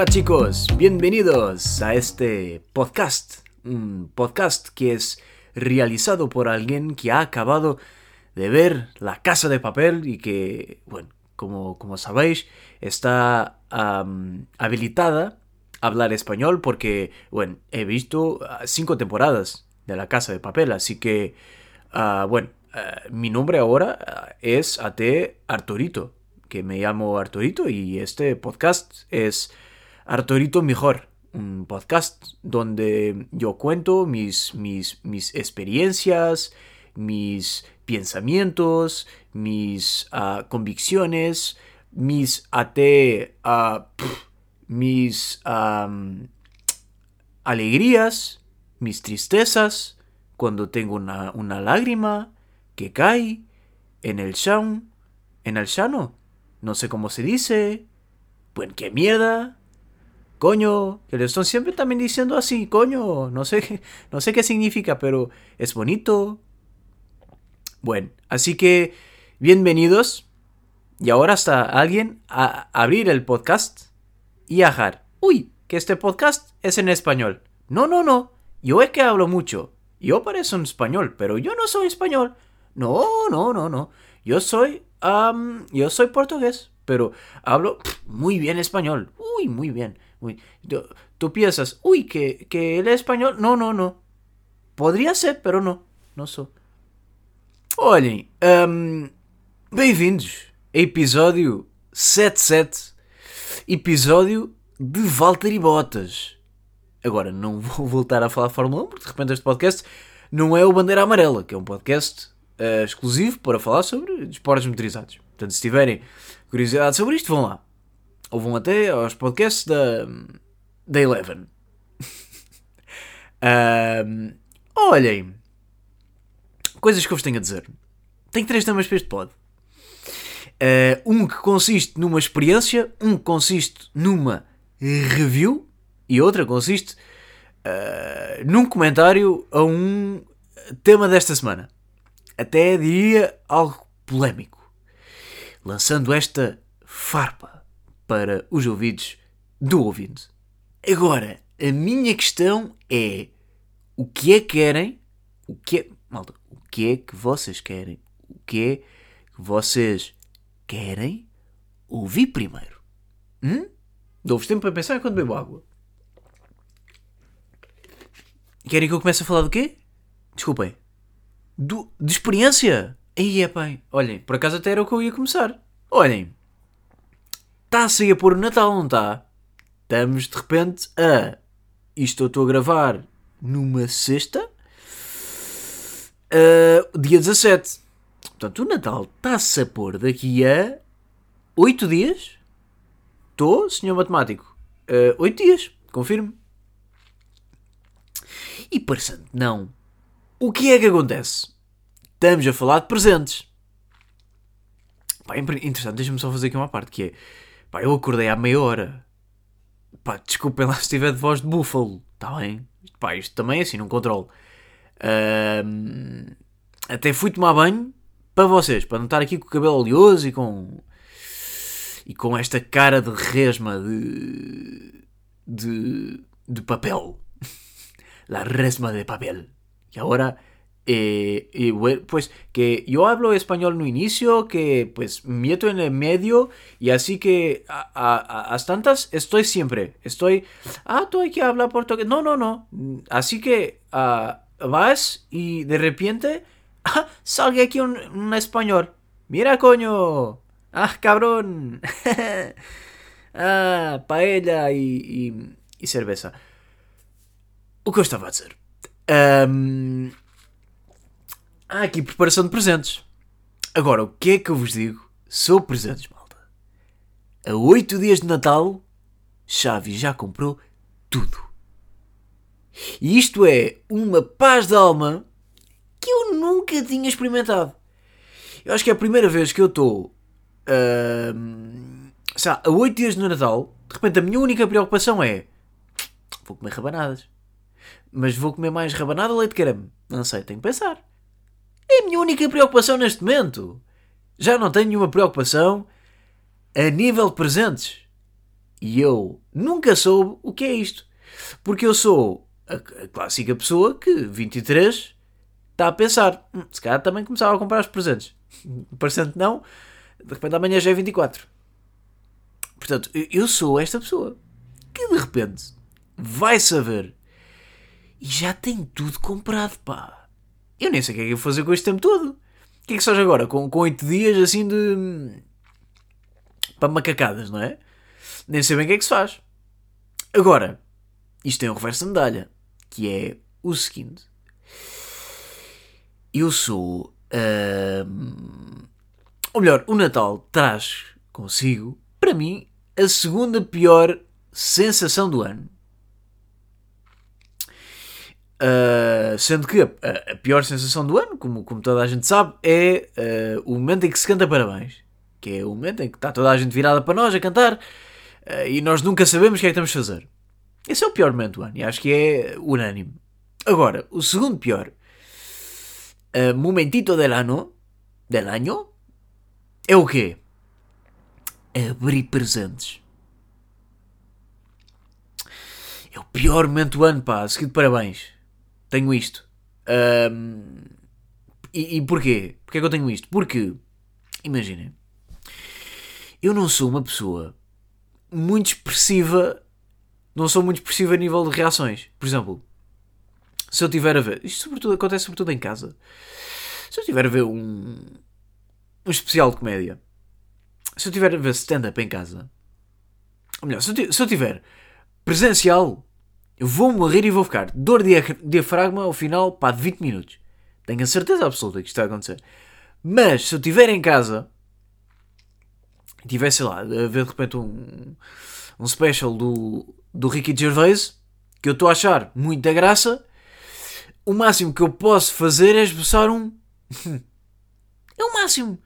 Hola chicos, bienvenidos a este podcast. Un podcast que es realizado por alguien que ha acabado de ver La Casa de Papel y que, bueno, como, como sabéis, está habilitada a hablar español porque, bueno, he visto ah, cinco temporadas de La Casa de Papel, así que, ah, bueno, ah, mi nombre ahora ah, es AT Arturito, que me llamo Arturito y este podcast es Arturito Mejor, un podcast donde yo cuento mis, mis, mis experiencias, mis pensamientos, mis ah, convicciones, mis AT, ah, pf, mis am, alegrías, mis tristezas, cuando tengo una, una lágrima que cae en el chão, en el chano, no sé cómo se dice, pues qué mierda, coño, que le están siempre también diciendo así, coño, no sé, no sé qué significa, pero es bonito. Bueno, así que bienvenidos. Y ahora está alguien a abrir el podcast y ajar. Uy, que este podcast es en español. No, no, no. Yo es que hablo mucho. Yo parezco un español, pero yo no soy español. No, no, no, no. Yo soy, yo soy portugués, pero hablo muy bien español. Uy, muy bien. Uy, tú, tú piensas, uy, que, que él es español. No, no, no. Podría ser, pero no. No soy. Olhem, hum, bem-vindos a episódio 77, episódio de Valtteri Bottas. Agora, não vou voltar a falar Fórmula 1, porque de repente este podcast não é o Bandeira Amarela, que é um podcast eh, exclusivo para falar sobre esportes motorizados. Portanto, se tiverem curiosidade sobre isto, vão lá. Ou vão até aos podcasts da, da Eleven. Hum, olhem, coisas que eu vos tenho a dizer. Tenho três temas para este pod. Eh, um que consiste numa experiência, um que consiste numa review e outra consiste eh, num comentário a um tema desta semana. Até diria algo polémico. Lançando esta farpa para os ouvidos do ouvinte. Agora, a minha questão é: o que é que querem? O que é, malta, o que é que vocês querem? O que é que vocês querem ouvir primeiro? Hum? Dou-vos tempo para pensar enquanto bebo água. Querem que eu comece a falar do quê? Desculpem. Do, de experiência? Aí é bem. Olhem, por acaso até era o que eu ia começar. Olhem. Está-se aí a pôr o Natal, não está? Estamos de repente a. Isto eu estou a gravar numa sexta. Uh, dia 17. Portanto, o Natal está-se a pôr daqui a 8 dias. Estou, senhor matemático. Uh, 8 dias, confirmo. E parecendo não, o que é que acontece? Estamos a falar de presentes. Pá, interessante, deixa-me só fazer aqui uma parte que é. Pá, eu acordei há meia hora. Pá, desculpem lá se estiver de voz de búfalo. Está bem? Pá, isto também é assim, não controlo. Até fui tomar banho para vocês, para não estar aqui com o cabelo oleoso e com. e com esta cara de resma de. de. de papel. La resma de papel. Y ahora. Eh, y pues que yo hablo español no inicio, que pues meto en el medio y así que a, a, a- as tantas estoy siempre, estoy, ah, tú hay que hablar portugués, no, no, no, así que ah, vas y de repente, ah, salga aquí un, un español, mira coño, ah, cabrón, ah, paella y, y, y cerveza. Eu estava a dizer? Ahm, há aqui preparação de presentes. Agora, o que é que eu vos digo sobre presentes, malta? A 8 dias de Natal, Xavi já comprou tudo. E isto é uma paz de alma que eu nunca tinha experimentado. Eu acho que é a primeira vez que eu estou lá, a 8 dias de Natal, de repente a minha única preocupação é vou comer rabanadas. Mas vou comer mais rabanada ou leite de creme? Não sei, tenho que pensar. É a minha única preocupação neste momento. Já não tenho nenhuma preocupação a nível de presentes. E eu nunca soube o que é isto. Porque eu sou a, clássica pessoa que, 23, está a pensar, hum, se calhar também começava a comprar os presentes. Parecendo não, de repente amanhã já é 24. Portanto, eu sou esta pessoa que de repente vai saber e já tem tudo comprado, pá. Eu nem sei o que é que eu vou fazer com este tempo todo. O que é que seja agora? Com, com 8 dias assim de. para macacadas, não é? Nem sei bem o que é que se faz. Agora, isto tem um reverso da medalha, que é o seguinte. Eu sou. Uh, ou melhor, o Natal traz consigo, para mim, a segunda pior sensação do ano. Uh, sendo que a, a, pior sensação do ano, como, como toda a gente sabe, é uh, o momento em que se canta parabéns. Que é o momento em que está toda a gente virada para nós a cantar uh, e nós nunca sabemos o que é que estamos a fazer. Esse é o pior momento do ano e acho que é unânime. Agora, o segundo pior momentito del ano, del é o quê? Abrir presentes. É o pior momento do ano, pá. Seguido parabéns. Tenho isto. Um, e, e porquê? Porquê é que eu tenho isto? Porque, imaginem, eu não sou uma pessoa muito expressiva. Não sou muito expressiva a nível de reações. Por exemplo, se eu tiver a ver. Isto sobretudo, acontece sobretudo em casa. Se eu tiver a ver um, um especial de comédia. Se eu tiver a ver stand-up em casa. Ou melhor, se eu, se eu tiver presencial, eu vou morrer e vou ficar dor de diafragma ao final pá, de 20 minutos. Tenho a certeza absoluta que isto vai acontecer. Mas se eu estiver em casa e tiver, sei lá, a ver de repente um, um special do, do Ricky Gervais que eu estou a achar muita graça, o máximo que eu posso fazer é esboçar um. é o máximo.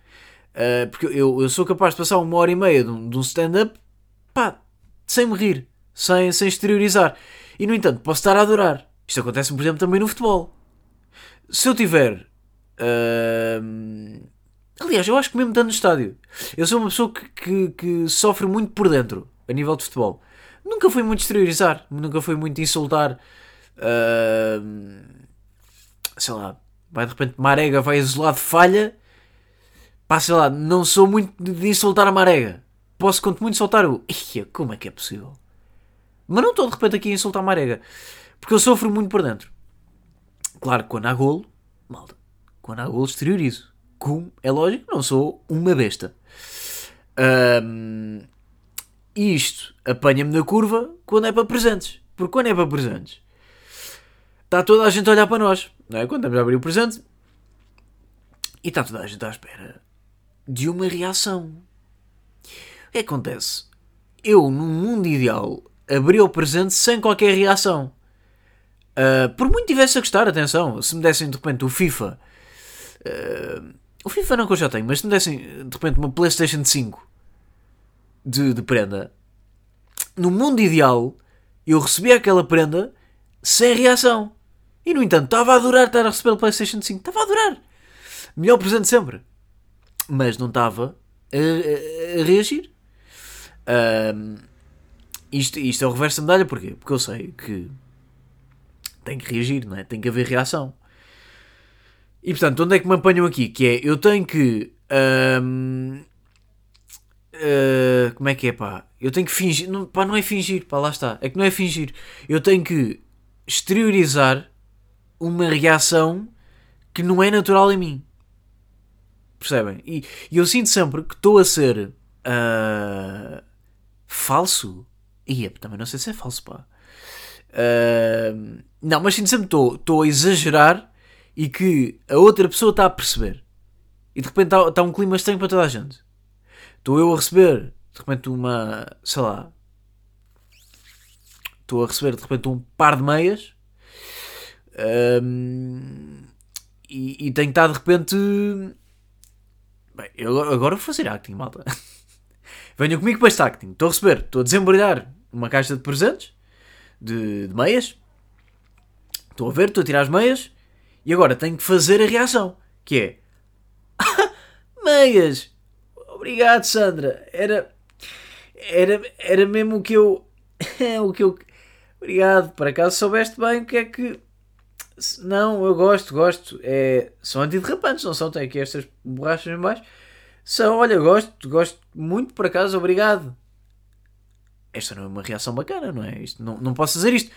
Uh, porque eu, eu sou capaz de passar uma hora e meia de um, um stand-up, pá, sem me rir, sem, sem exteriorizar. E no entanto, posso estar a adorar. Isto acontece, por exemplo, também no futebol. Se eu tiver. Uh... Aliás, eu acho que mesmo estando no estádio, eu sou uma pessoa que, que, que, sofre muito por dentro, a nível de futebol. Nunca fui muito exteriorizar, nunca fui muito insultar. Uh... Sei lá, vai de repente Marega vai isolado, falha Pá, sei lá, não sou muito de insultar a marega. Posso, quanto muito, soltar o. Como é que é possível? Mas não estou de repente aqui a insultar a marega. Porque eu sofro muito por dentro. Claro, quando há golo, malta, quando há golo exteriorizo. Como é lógico, não sou uma besta. Um, isto apanha-me na curva quando é para presentes. Porque quando é para presentes, está toda a gente a olhar para nós. Não é? Quando estamos a abrir o presente, e está toda a gente à espera de uma reação. O que acontece? Eu, num mundo ideal, abri o presente sem qualquer reação. Uh, por muito tivesse a gostar, atenção, se me dessem de repente o FIFA. Uh, o FIFA não que eu já tenho, mas se me dessem de repente uma PlayStation 5 de, de prenda, no mundo ideal, eu recebia aquela prenda sem reação. E no entanto, estava a adorar estar a receber o PlayStation 5. Estava a adorar. Melhor presente sempre mas não estava a, a, reagir. Um, isto, isto é o reverso da medalha, porquê? Porque eu sei que tem que reagir, não é? Tem que haver reação. E portanto, onde é que me apanham aqui? Que é, eu tenho que. Um, uh, ah, como é que é, pá? Eu tenho que fingir. Não, pá, não é fingir, pá, lá está. É que não é fingir. Eu tenho que exteriorizar uma reação que não é natural em mim. Percebem? E, e eu sinto sempre que estou a ser uh, falso. E também não sei se é falso, pá. Uh, não, mas sinto sempre estou a exagerar e que a outra pessoa está a perceber. E de repente está, está um clima estranho para toda a gente. Estou eu a receber, de repente, uma. sei lá. Estou a receber, de repente, um par de meias. Um, e, e tenho que estar, de repente Bem, eu agora vou fazer acting, malta. Venham comigo para este. Estou a receber, estou a desembrulhar uma caixa de presentes, de, de meias. Estou a ver, estou a tirar as meias. E agora tenho que fazer a reação. Que é... meias! Obrigado, Sandra. Era... era, era mesmo o que eu. o que eu. Obrigado, por acaso soubeste bem o que é que. Não, eu gosto, gosto. É, são antiderrapantes, não são? Tem aqui estas borrachas em baixo. São, olha, gosto, gosto muito, por acaso, obrigado. Esta não é uma reação bacana, não é? Isto, não, não posso fazer isto.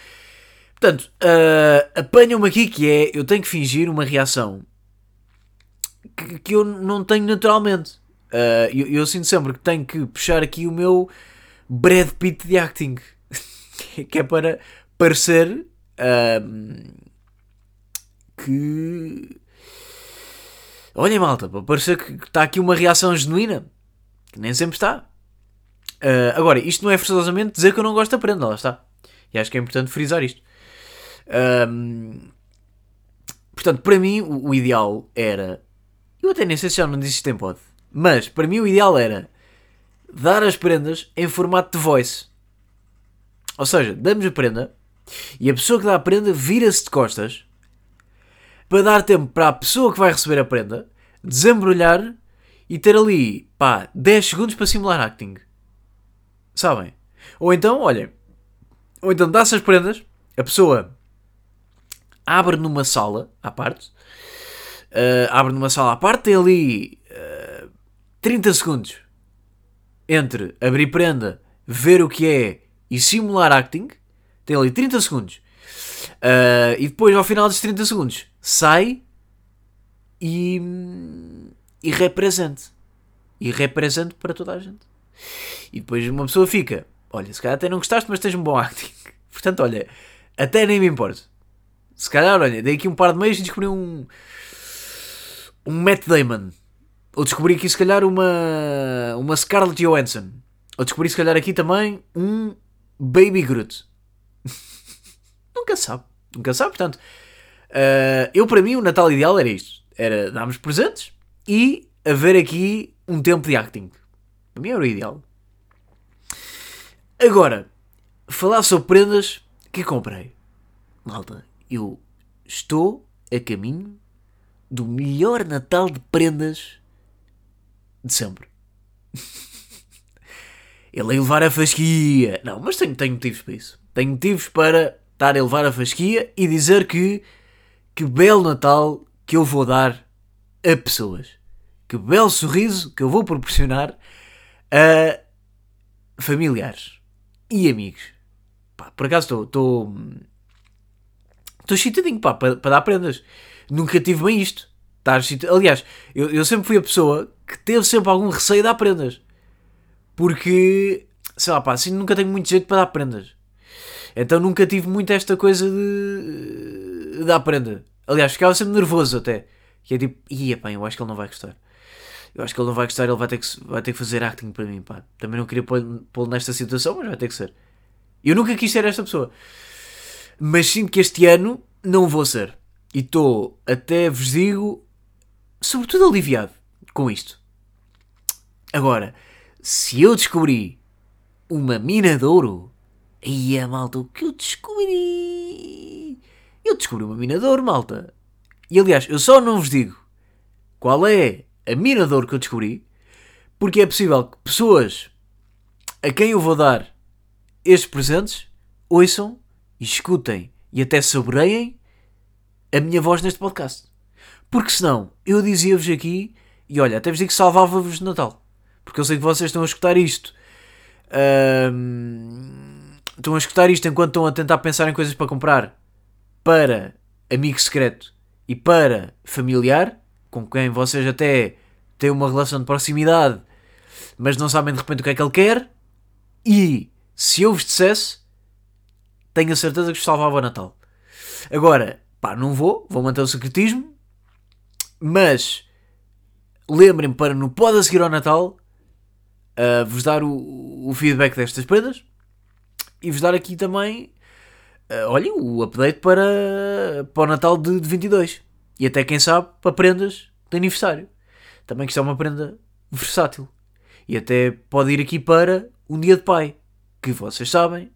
Portanto, uh, apanham-me aqui que é, eu tenho que fingir uma reação que, que eu não tenho naturalmente. Uh, eu, eu, sinto sempre que tenho que puxar aqui o meu Brad Pitt de acting, que é para parecer uh, que. Olha, malta, para parecer que está aqui uma reação genuína, que nem sempre está. Uh, agora, isto não é forçosamente dizer que eu não gosto da prenda, lá está. E acho que é importante frisar isto. Um, portanto, para mim, o, o, ideal era. Eu até nem sei se já não disse isto em pod. Mas, para mim, o ideal era dar as prendas em formato de voice. Ou seja, damos a prenda e a pessoa que dá a prenda vira-se de costas para dar tempo para a pessoa que vai receber a prenda desembrulhar e ter ali, pá, 10 segundos para simular acting. Sabem? Ou então, olhem, ou então dá-se as prendas, a pessoa abre numa sala à parte, uh, abre numa sala à parte, tem ali uh, eh, 30 segundos entre abrir prenda, ver o que é e simular acting, tem ali 30 segundos. Uh, e depois, ao final dos 30 segundos, sai e, e represente. E represente para toda a gente. E depois uma pessoa fica, olha, se calhar até não gostaste, mas tens um bom acting. Portanto, olha, até nem me importo. Se calhar, olha, dei aqui um par de meses e descobri um. Um Matt Damon. Ou descobri aqui, se calhar, uma. Uma Scarlett Johansson. Ou descobri, se calhar, aqui também um Baby Groot. Nunca sabe. Nunca sabe, portanto. Uh, eu, para mim, o Natal ideal era isto: era darmos presentes e haver aqui um tempo de acting. Para mim era o ideal. Agora, falar sobre prendas que comprei. Malta, eu estou a caminho do melhor Natal de prendas de sempre. Ele a levar a fasquia. Não, mas tenho, tenho motivos para isso. Tenho motivos para estar a levar a fasquia e dizer que que belo Natal que eu vou dar a pessoas. Que belo sorriso que eu vou proporcionar a familiares e amigos. Pá, por acaso estou. Estou excitadinho, para, para dar prendas. Nunca tive bem isto. Aliás, eu, eu sempre fui a pessoa que teve sempre algum receio de dar prendas. Porque, sei lá, pá, assim nunca tenho muito jeito para dar prendas. Então nunca tive muito esta coisa de, de dar prenda. Aliás, ficava sempre nervoso até. Que é tipo, ia pá, eu acho que ele não vai gostar. Eu acho que ele não vai gostar, ele vai ter que, vai ter que fazer acting para mim, pá. Também não queria pô-lo nesta situação, mas vai ter que ser. Eu nunca quis ser esta pessoa mas sinto que este ano não vou ser. E estou, até vos digo, sobretudo aliviado com isto. Agora, se eu descobri uma mina de ouro, aí é malta, o que eu descobri? Eu descobri uma mina de ouro, malta. E aliás, eu só não vos digo qual é a mina ouro que eu descobri, porque é possível que pessoas a quem eu vou dar estes presentes ouçam escutem e até saboreiem a minha voz neste podcast. Porque senão eu dizia-vos aqui, e olha, até vos digo que salvava-vos de Natal. Porque eu sei que vocês estão a escutar isto. estão a escutar isto enquanto estão a tentar pensar em coisas para comprar para amigo secreto e para familiar, com quem vocês até têm uma relação de proximidade, mas não sabem de repente o que é que ele quer. E se eu vos dissesse tenho a certeza que vos salvava o Natal. Agora, pá, não vou, vou manter o secretismo, mas lembrem-me para no pode a seguir ao Natal uh, vos dar o, o, feedback destas prendas e vos dar aqui também, uh, olhem, o update para, para o Natal de, de 22 e até quem sabe para prendas de aniversário. Também que isto é uma prenda versátil e até pode ir aqui para um dia de pai, que vocês sabem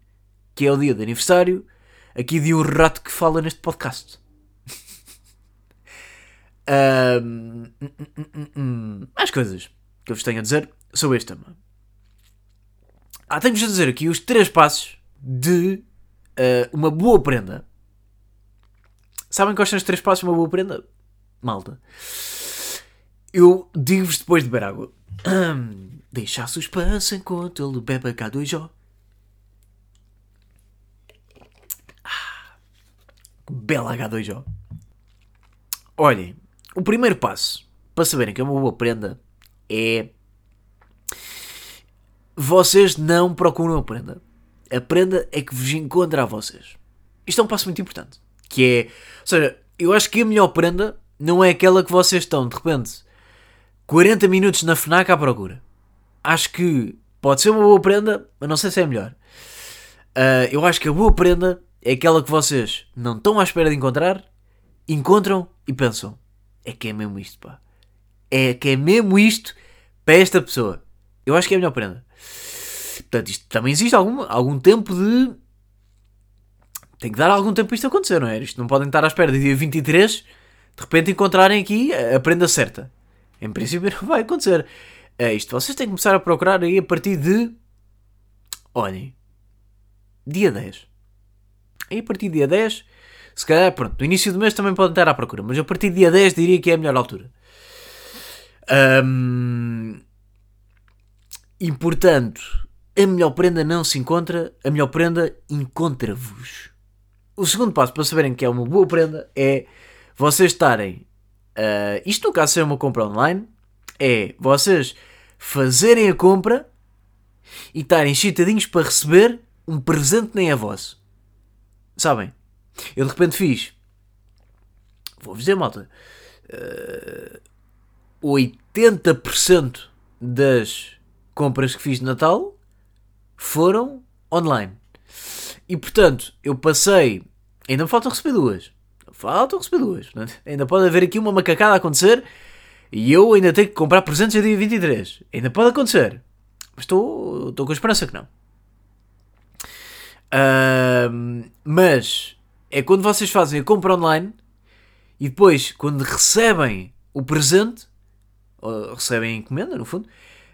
que é o dia de aniversário aqui de um rato que fala neste podcast. um, mais coisas que eu vos tenho a dizer sobre este tema. Ah, tenho-vos a dizer aqui os três passos de uh, uma boa prenda. Sabem quais são os três passos uma boa prenda? Malta. Eu digo-vos depois de beber água. Deixa suspense enquanto ele bebe a K2O. Ah, bela H2O. Olhem, o primeiro passo para saberem que é uma boa prenda é. Vocês não procuram a prenda. A prenda é que vos encontra a vocês. Isto é um passo muito importante. Que é. Ou seja, eu acho que a melhor prenda não é aquela que vocês estão, de repente, 40 minutos na FNAC à procura. Acho que pode ser uma boa prenda, mas não sei se é melhor. Uh, eu acho que a boa prenda é aquela que vocês não estão à espera de encontrar, encontram e pensam: é que é mesmo isto, pá. É que é mesmo isto para esta pessoa. Eu acho que é a melhor prenda. Portanto, isto também existe algum, algum tempo de. Tem que dar algum tempo para isto acontecer, não é? Isto não podem estar à espera de dia 23 de repente encontrarem aqui a prenda certa. Em princípio não vai acontecer. É isto. Vocês têm que começar a procurar aí a partir de. Olhem. Dia 10. Aí a partir do dia 10. Se calhar, pronto, no início do mês também podem estar à procura, mas a partir do dia 10 diria que é a melhor altura. Um, e portanto, a melhor prenda não se encontra, a melhor prenda encontra-vos. O segundo passo para saberem que é uma boa prenda é vocês estarem. Uh, isto no caso ser uma compra online, é vocês fazerem a compra e estarem chitadinhos para receber um presente nem é vosso. Sabem? Eu de repente fiz. Vou-vos dizer, malta. Uh, ah, 80% das compras que fiz de Natal foram online. E portanto, eu passei. Ainda me faltam receber duas. Faltam receber duas. Ainda pode haver aqui uma macacada a acontecer e eu ainda tenho que comprar presentes no dia 23. Ainda pode acontecer. Mas estou, estou com a esperança que não. Uh, mas é quando vocês fazem a compra online e depois, quando recebem o presente, recebem a encomenda, no fundo,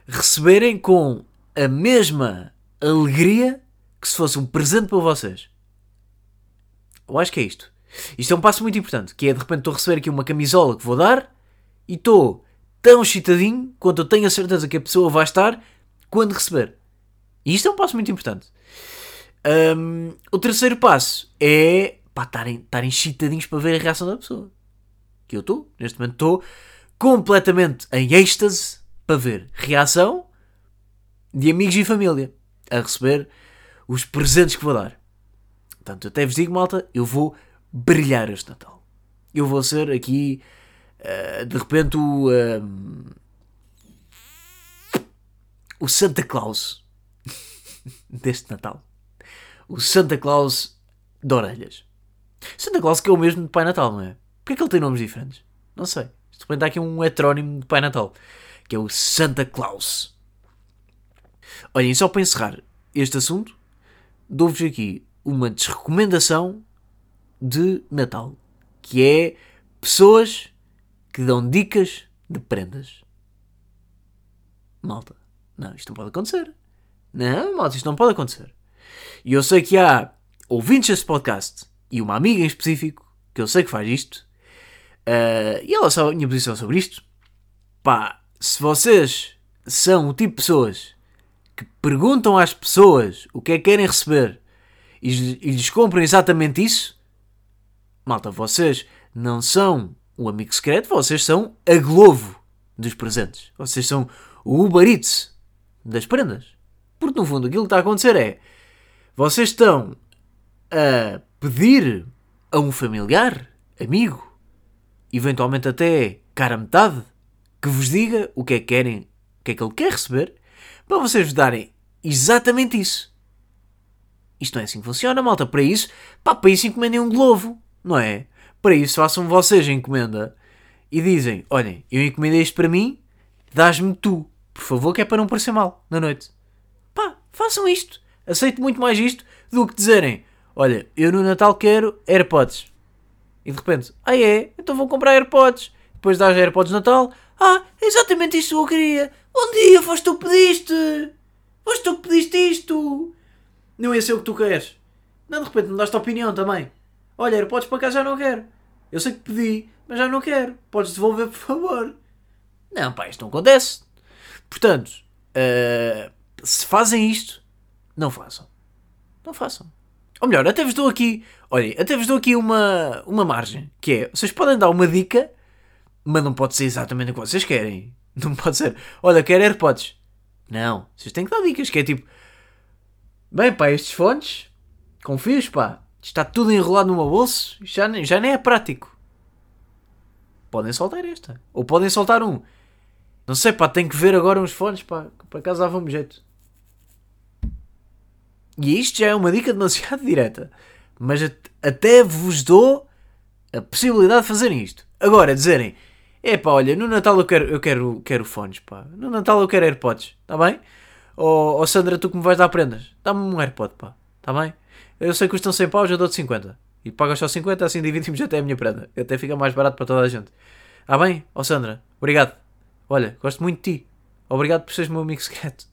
receberem com a mesma alegria que se fosse um presente para vocês. Eu acho que é isto. Isto é um passo muito importante, que é de repente estou a receber aqui uma camisola que vou dar e estou tão excitadinho quanto eu tenho a certeza que a pessoa vai estar quando receber. E isto é um passo muito importante. Um, o terceiro passo é estarem excitadinhos para ver a reação da pessoa. Que eu estou, neste momento estou completamente em êxtase para ver reação de amigos e família a receber os presentes que vou dar. Portanto, eu até vos digo, malta, eu vou brilhar este Natal. Eu vou ser aqui, uh, de repente, o. Uh, o Santa Claus deste Natal. O Santa Claus de orelhas. Santa Claus que é o mesmo de Pai Natal, não é? Porquê é que ele tem nomes diferentes? Não sei. De repente há aqui um heterónimo de Pai Natal, que é o Santa Claus. Olhem, só para encerrar este assunto, dou-vos aqui uma desrecomendação de Natal, que é pessoas que dão dicas de prendas. Malta, não, isto não pode acontecer. Não, malta, isto não pode acontecer. E eu sei que há ouvintes deste podcast e uma amiga em específico que eu sei que faz isto. Uh, e ela sabe a minha posição sobre isto. Pá, se vocês são o tipo de pessoas que perguntam às pessoas o que é que querem receber e, e lhes compram exatamente isso, malta, vocês não são o amigo secreto, vocês são a Globo dos presentes. Vocês são o Uber Eats das prendas. Porque no fundo aquilo que está a acontecer é vocês estão a pedir a um familiar, amigo, eventualmente até cara metade, que vos diga o que é que querem, o que é que ele quer receber, para vocês vos darem exatamente isso. Isto não é assim que funciona, malta. Para isso, pá, para isso encomendem um globo, não é? Para isso façam vocês a encomenda e dizem: Olhem, eu encomendei isto para mim, dás-me tu, por favor, que é para não parecer mal na noite. Pá, façam isto. Aceito muito mais isto do que dizerem: Olha, eu no Natal quero AirPods. E de repente, ah é? Então vou comprar AirPods. Depois dás AirPods de Natal. Ah, exatamente isto que eu queria. Bom dia, foste tu pediste. Hoje tu que pediste isto! Não ia ser o que tu queres. Não, de repente me daste a opinião também. Olha, podes para cá, já não quero. Eu sei que pedi, mas já não quero. Podes devolver, por favor. Não, pá, isto não acontece. Portanto, uh, se fazem isto, não façam. Não façam. Ou melhor, até vos dou aqui. Olhem, até vos dou aqui uma, uma margem. Que é, vocês podem dar uma dica, mas não pode ser exatamente o que vocês querem. Não pode ser, olha, quero AirPods. Não, vocês têm que dar dicas, que é tipo. Bem, pá, estes fones, confios, pá, está tudo enrolado numa bolsa, já, já nem é prático. Podem soltar esta. Ou podem soltar um. Não sei, pá, tem que ver agora uns fones, pá, para casa dava-me jeito. E isto já é uma dica demasiado direta. Mas até vos dou a possibilidade de fazerem isto. Agora, dizerem, é pá, olha, no Natal eu quero, eu quero, quero fones, pá. No Natal eu quero AirPods, está bem? Ou, oh, Sandra, tu que me vais dar prendas, dá-me um AirPod, pá, está bem? Eu sei que custam 100 paus, eu dou-te 50. E pagas só 50, assim dividimos até a minha prenda. Até fica mais barato para toda a gente. Está bem? Ó oh, Sandra, obrigado. Olha, gosto muito de ti. Obrigado por seres meu amigo secreto.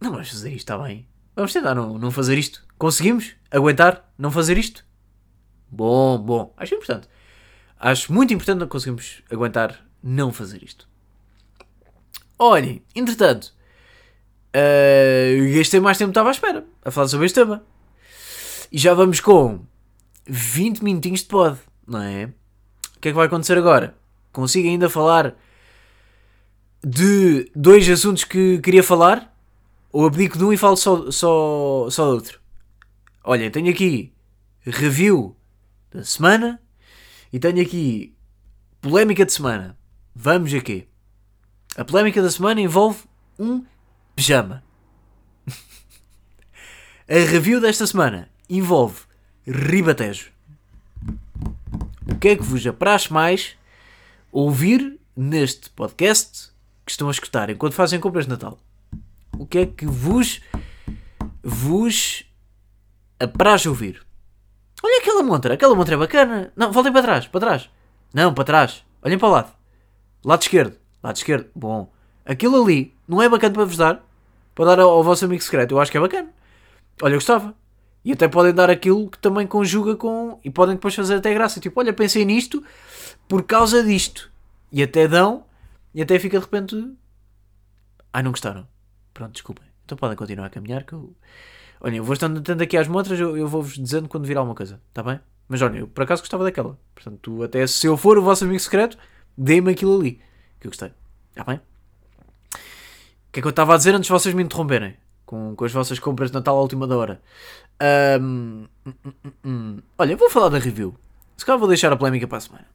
Não vamos fazer isto, está bem? Vamos tentar não, não fazer isto. Conseguimos aguentar não fazer isto? Bom, bom. Acho importante. Acho muito importante não conseguimos aguentar não fazer isto. Olhem, entretanto, uh, gastei mais tempo que estava à espera a falar sobre este tema. E já vamos com 20 minutinhos de pod, não é? O que é que vai acontecer agora? Consigo ainda falar de dois assuntos que queria falar? Ou abdico de um e falo só, só, só de outro? Olha, tenho aqui review da semana e tenho aqui polémica de semana. Vamos aqui. A polémica da semana envolve um pijama. A review desta semana envolve ribatejo. O que é que vos apraz mais ouvir neste podcast que estão a escutar enquanto fazem compras de Natal? O que é que vos vos apraz ouvir? Olha aquela montra, aquela montra é bacana. Não, voltem para trás, para trás. Não, para trás. Olhem para o lado. Lado esquerdo. Lado esquerdo. Bom. Aquilo ali não é bacana para vos dar? Para dar ao, ao vosso amigo secreto. Eu acho que é bacana. Olha, eu gostava. E até podem dar aquilo que também conjuga com. E podem depois fazer até graça. Tipo, olha, pensei nisto por causa disto. E até dão. E até fica de repente. Ai, não gostaram. Pronto, desculpem. Então podem continuar a caminhar que eu. Olha, eu vou estando atento aqui às montras, eu, eu vou-vos dizendo quando vir alguma coisa, está bem? Mas olha, eu por acaso gostava daquela. Portanto, tu, até se eu for o vosso amigo secreto, dê-me aquilo ali, que eu gostei. Está bem? O que é que eu estava a dizer antes de vocês me interromperem? Com, com as vossas compras de Natal à última da hora. Um, hum, hum, hum. Olha, vou falar da review. Se calhar vou deixar a polémica para a semana.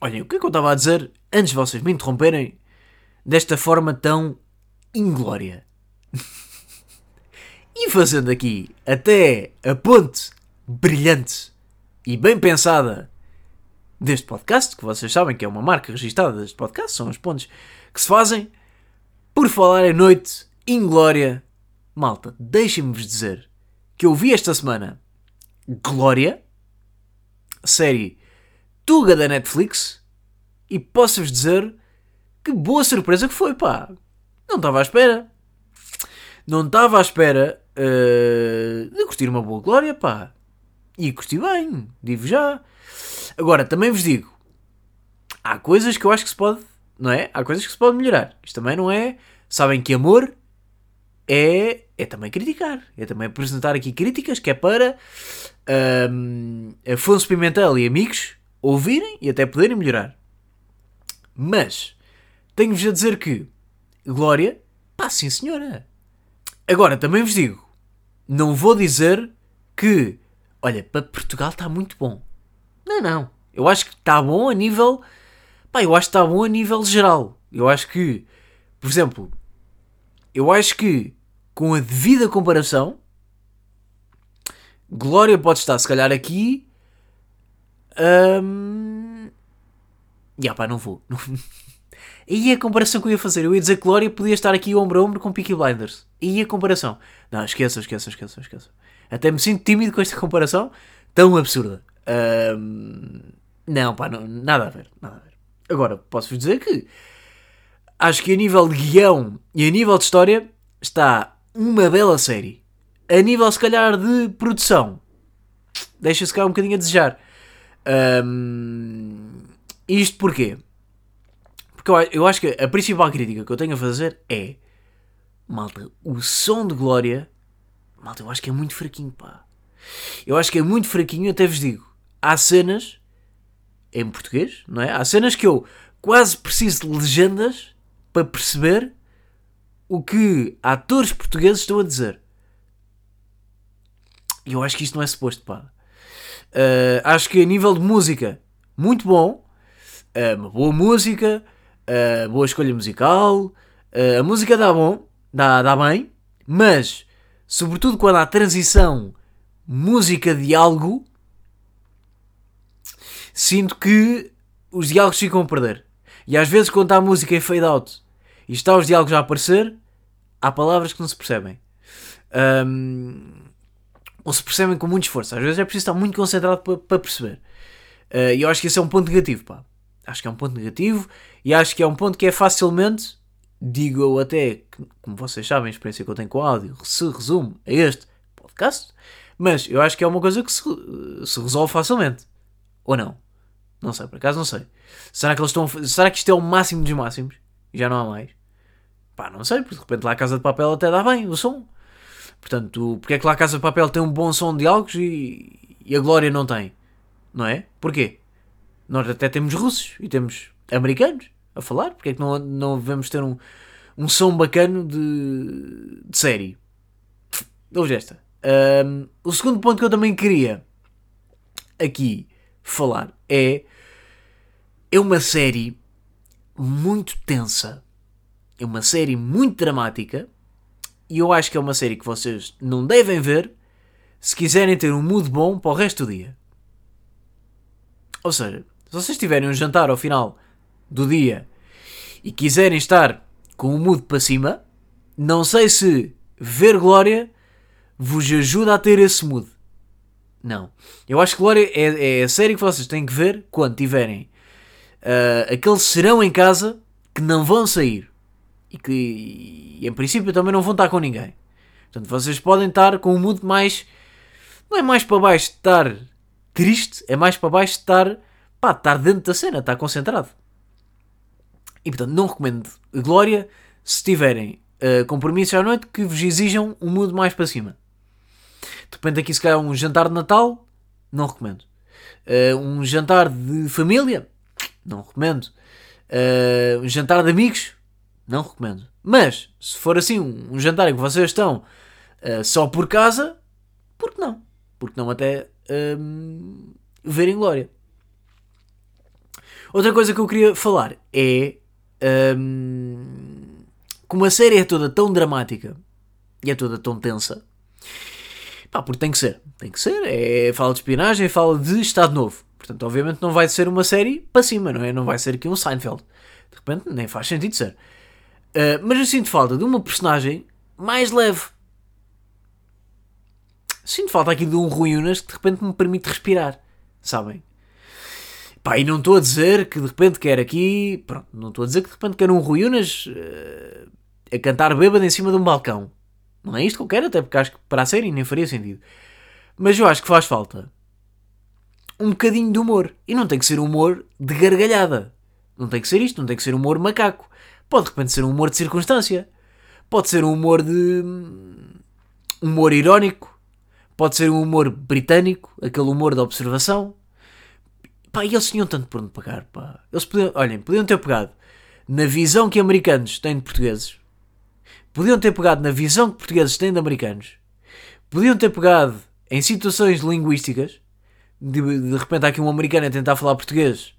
Olhem, o que é que eu estava a dizer antes de vocês me interromperem desta forma tão inglória? E fazendo aqui até a ponte brilhante e bem pensada deste podcast, que vocês sabem que é uma marca registrada deste podcast, são os pontos que se fazem, por falar em noite inglória. Malta, deixem-me-vos dizer que eu vi esta semana Glória, série Tuga da Netflix, e posso-vos dizer que boa surpresa que foi, pá. Não estava à espera. Não estava à espera uh, de curtir uma boa glória, pá. E curti bem, digo já. Agora, também vos digo, há coisas que eu acho que se pode, não é? Há coisas que se pode melhorar. Isto também não é. Sabem que amor é, é também criticar. É também apresentar aqui críticas que é para um, Afonso Pimentel e amigos ouvirem e até poderem melhorar. Mas tenho-vos a dizer que Glória, pá, sim senhora. Agora, também vos digo, não vou dizer que, olha, para Portugal está muito bom. Não, não. Eu acho que está bom a nível. Pá, eu acho que está bom a nível geral. Eu acho que, por exemplo, eu acho que com a devida comparação, Glória pode estar se calhar aqui. Um... Ya pá, não vou. E a comparação que eu ia fazer? Eu ia dizer que Glória podia estar aqui ombro a ombro com Peaky Blinders. E a comparação? Não, esqueçam, esqueçam, esqueçam, esqueçam. Até me sinto tímido com esta comparação tão absurda. Um, não, pá, não, nada a ver, nada a ver. Agora, posso-vos dizer que acho que a nível de guião e a nível de história está uma bela série. A nível, se calhar, de produção, deixa-se cá um bocadinho a desejar. Um, isto porquê? Porque eu, eu acho que a principal crítica que eu tenho a fazer é malta, o som de Glória, malta, eu acho que é muito fraquinho, pá. Eu acho que é muito fraquinho, até vos digo. Há cenas em português, não é? Há cenas que eu quase preciso de legendas para perceber o que atores portugueses estão a dizer. E eu acho que isto não é suposto, pá. Uh, acho que a nível de música, muito bom. Uh, uma boa música, uh, boa escolha musical. a música dá bom, dá, dá bem, mas, sobretudo quando há transição música-diálogo, sinto que os diálogos ficam a perder. E às vezes, quando há música em fade out e está os diálogos a aparecer, há palavras que não se percebem. Um, ou se percebem com muito esforço. Às vezes é preciso estar muito concentrado para, para perceber. Uh, e eu acho que esse é um ponto negativo, pá. Acho que é um ponto negativo e acho que é um ponto que é facilmente, digo eu até, como vocês sabem, a experiência que eu tenho com áudio se resume a este podcast, mas eu acho que é uma coisa que se, se resolve facilmente. Ou não? Não sei, por acaso não sei. Será que eles estão. Será que isto é o máximo dos máximos? Já não há mais? Pá, não sei, porque de repente lá a Casa de Papel até dá bem o som. Portanto, porque é que lá a Casa de Papel tem um bom som de diálogos e, e a Glória não tem? Não é? Porquê? Nós até temos russos e temos americanos a falar, porque é que não, não devemos ter um, um som bacano de, de série? Ouve esta. Um, o segundo ponto que eu também queria aqui falar é é uma série muito tensa, é uma série muito dramática e eu acho que é uma série que vocês não devem ver se quiserem ter um mood bom para o resto do dia. Ou seja, se vocês tiverem um jantar ao final do dia e quiserem estar com o mood para cima, não sei se ver Glória vos ajuda a ter esse mood. Não. Eu acho que Glória é, é a série que vocês têm que ver quando tiverem uh, aquele serão em casa que não vão sair e que e, em princípio também não vão estar com ninguém. Portanto, vocês podem estar com um mood mais. Não é mais para baixo estar triste, é mais para baixo estar. Pá, dentro da cena, estar concentrado. E portanto, não recomendo Glória se tiverem uh, compromissos à noite que vos exijam um mood mais para cima. De repente, aqui se calhar um jantar de Natal, não recomendo. Uh, um jantar de família, não recomendo. Uh, um jantar de amigos, não recomendo. Mas, se for assim, um, um jantar em que vocês estão uh, só por casa, por que não? Porque não até um, verem glória. Outra coisa que eu queria falar é um, como a série é toda tão dramática e é toda tão tensa, pá, porque tem que ser, tem que ser, é, fala de espionagem, fala de Estado Novo. Portanto, obviamente não vai ser uma série para cima, não é? Não vai ser aqui um Seinfeld. De repente, nem faz sentido ser. Uh, mas eu sinto falta de uma personagem mais leve. Sinto falta aqui de um Rui Unas que de repente me permite respirar. Sabem? Pá, e não estou a dizer que de repente quer aqui. Pronto, não estou a dizer que de repente quer um Rui Unas uh, a cantar bêbado em cima de um balcão. Não é isto que eu quero, até porque acho que para a série nem faria sentido. Mas eu acho que faz falta um bocadinho de humor. E não tem que ser humor de gargalhada. Não tem que ser isto, não tem que ser humor macaco. Pode de repente ser um humor de circunstância. Pode ser um humor de. humor irónico. Pode ser um humor britânico, aquele humor da observação. Pá, eles tinham tanto por onde pagar, pá. Eles podiam, olhem, podiam ter pegado na visão que americanos têm de portugueses. Podiam ter pegado na visão que portugueses têm de americanos. Podiam ter pegado em situações linguísticas. De, de repente há aqui um americano a tentar falar português.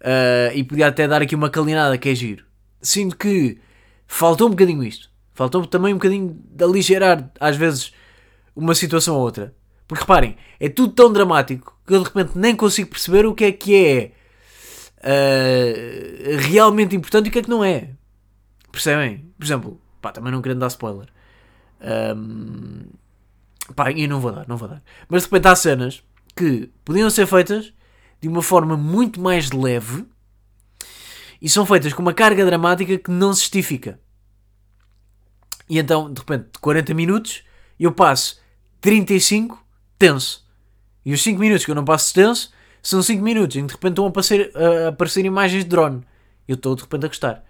Uh, e podia até dar aqui uma calinada que é giro sinto que faltou um bocadinho isto. Faltou também um bocadinho de aligerar, às vezes, uma situação ou outra. Porque reparem, é tudo tão dramático que eu de repente nem consigo perceber o que é que é uh, realmente importante e o que é que não é. Percebem? Por exemplo, pá, também não querendo dar spoiler. Um, pá, e não vou dar, não vou dar. Mas de repente há cenas que podiam ser feitas de uma forma muito mais leve e são feitas com uma carga dramática que não se justifica. E então, de repente, de 40 minutos, eu passo 35 tenso. E os 5 minutos que eu não passo tenso são 5 minutos em que de repente estão a aparecer, a aparecer imagens de drone. Eu estou de repente a gostar.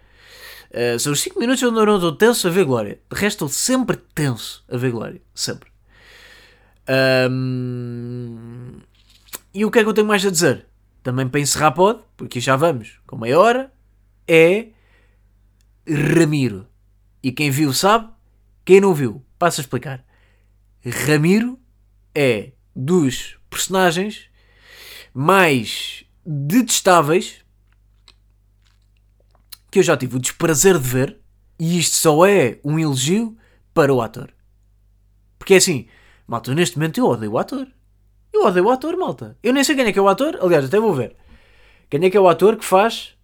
Uh, são os 5 minutos onde eu não estou tenso a ver Glória. De resto, estou sempre tenso a ver Glória. Sempre. Um... E o que é que eu tenho mais a dizer? Também para encerrar pode, porque já vamos com meia hora, é Ramiro. E quem viu sabe, quem não viu, passo a explicar. Ramiro é dos personagens mais detestáveis que eu já tive o desprazer de ver, e isto só é um elogio para o ator. Porque é assim, malta, neste momento eu odeio o ator. Eu odeio o ator, malta. Eu nem sei quem é que é o ator, aliás, até vou ver. Quem é que é o ator que faz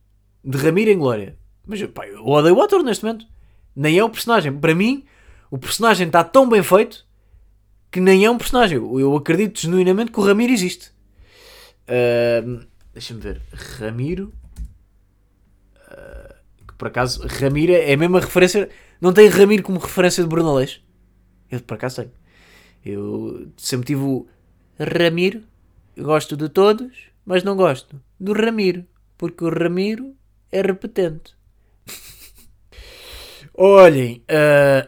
de Ramiro em Glória? Mas pá, eu odeio o ator neste momento. Nem é o personagem. Para mim, o personagem está tão bem feito que nem é um personagem. Eu acredito genuinamente que o Ramiro existe. Uh, Deixa-me ver. Ramiro por acaso, Ramiro é a mesma referência. Não tem Ramiro como referência de Brunalês? Eu, por acaso, tenho. Eu sempre tive o Ramiro. Gosto de todos, mas não gosto do Ramiro. Porque o Ramiro é repetente. Olhem. Uh,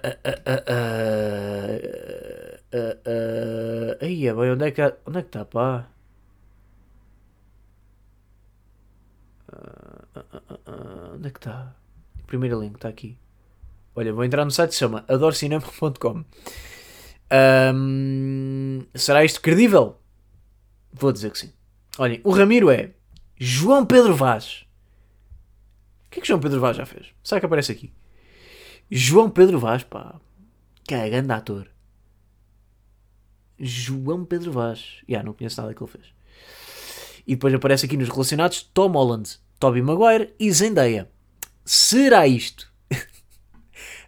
uh, uh, aí, bem, onde é que onde é que está, pá? onde é que está? Primeiro link, está aqui. Olha, vou entrar no site chama adorcinema.com. Um, será isto credível? Vou dizer que sim. Olhem, o Ramiro é João Pedro Vaz. O que é que João Pedro Vaz já fez? Sabe que aparece aqui? João Pedro Vaz, pá. Que é grande ator. João Pedro Vaz. Já, yeah, não conheço nada que ele fez. E depois aparece aqui nos relacionados Tom Holland, Tobey Maguire e Zendaya será isto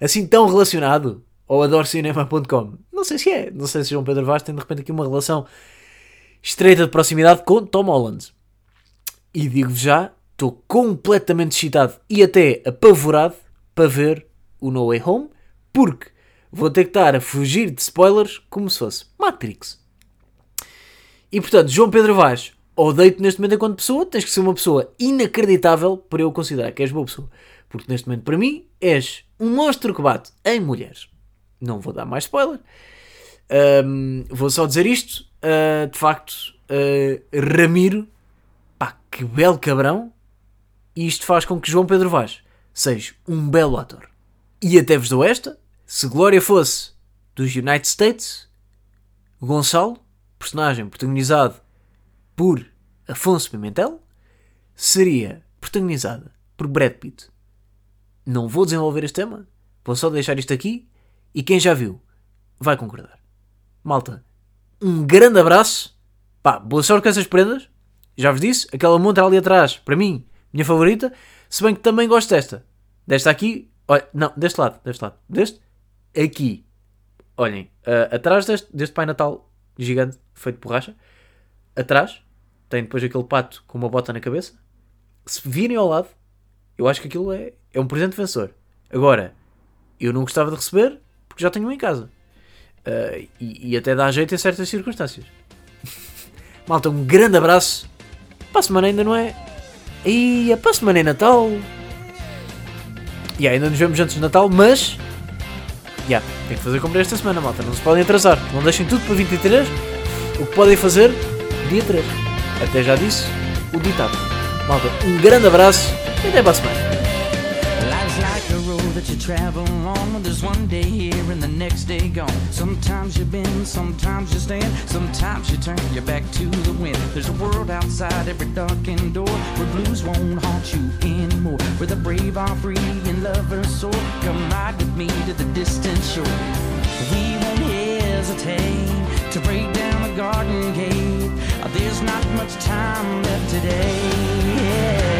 assim tão relacionado ao adorcinema.com? Não sei se é. Não sei se João Pedro Vaz tem de repente aqui uma relação estreita de proximidade com Tom Holland. E digo-vos já, estou completamente excitado e até apavorado para ver o No Way Home, porque vou ter que estar a fugir de spoilers como se fosse Matrix. E portanto, João Pedro Vaz, odeio-te neste momento enquanto pessoa, tens que ser uma pessoa inacreditável para eu considerar que és boa pessoa. Porque neste momento, para mim, és um monstro que bate em mulheres. Não vou dar mais spoiler. Um, vou só dizer isto. Uh, de facto, uh, Ramiro, pá, que belo cabrão. E isto faz com que João Pedro Vaz seja um belo ator. E até vos dou esta: se Glória fosse dos United States, Gonçalo, personagem protagonizado por Afonso Pimentel, seria protagonizada por Brad Pitt. Não vou desenvolver este tema, vou só deixar isto aqui e quem já viu vai concordar. Malta, um grande abraço, pá, boa sorte com essas prendas. Já vos disse, aquela montra ali atrás, para mim, minha favorita, se bem que também gosto desta. Desta aqui, olha, não, deste lado, deste lado, deste aqui. Olhem, uh, atrás deste, deste Pai Natal gigante, feito de borracha, atrás tem depois aquele pato com uma bota na cabeça. Se virem ao lado, eu acho que aquilo é, é um presente vencedor. Agora, eu não gostava de receber porque já tenho um em casa. Uh, e, e, até dá jeito em certas circunstâncias. Malta, um grande abraço. Para a semana ainda não é. E a para a semana é Natal. E ainda nos vemos antes de Natal, mas. Yeah, tem que fazer como esta semana, malta. Não se podem atrasar. Não deixem tudo para 23. O que podem fazer, dia 3. Até já disse o ditado. Malta, um grande abraço e até para a semana. you travel on. There's one day here and the next day gone. Sometimes you bend, sometimes you stand, sometimes you turn your back to the wind. There's a world outside every darkened door where blues won't haunt you. Where the brave are free and lovers soar. Come ride with me to the distant shore. We won't hesitate to break down the garden gate. There's not much time left today.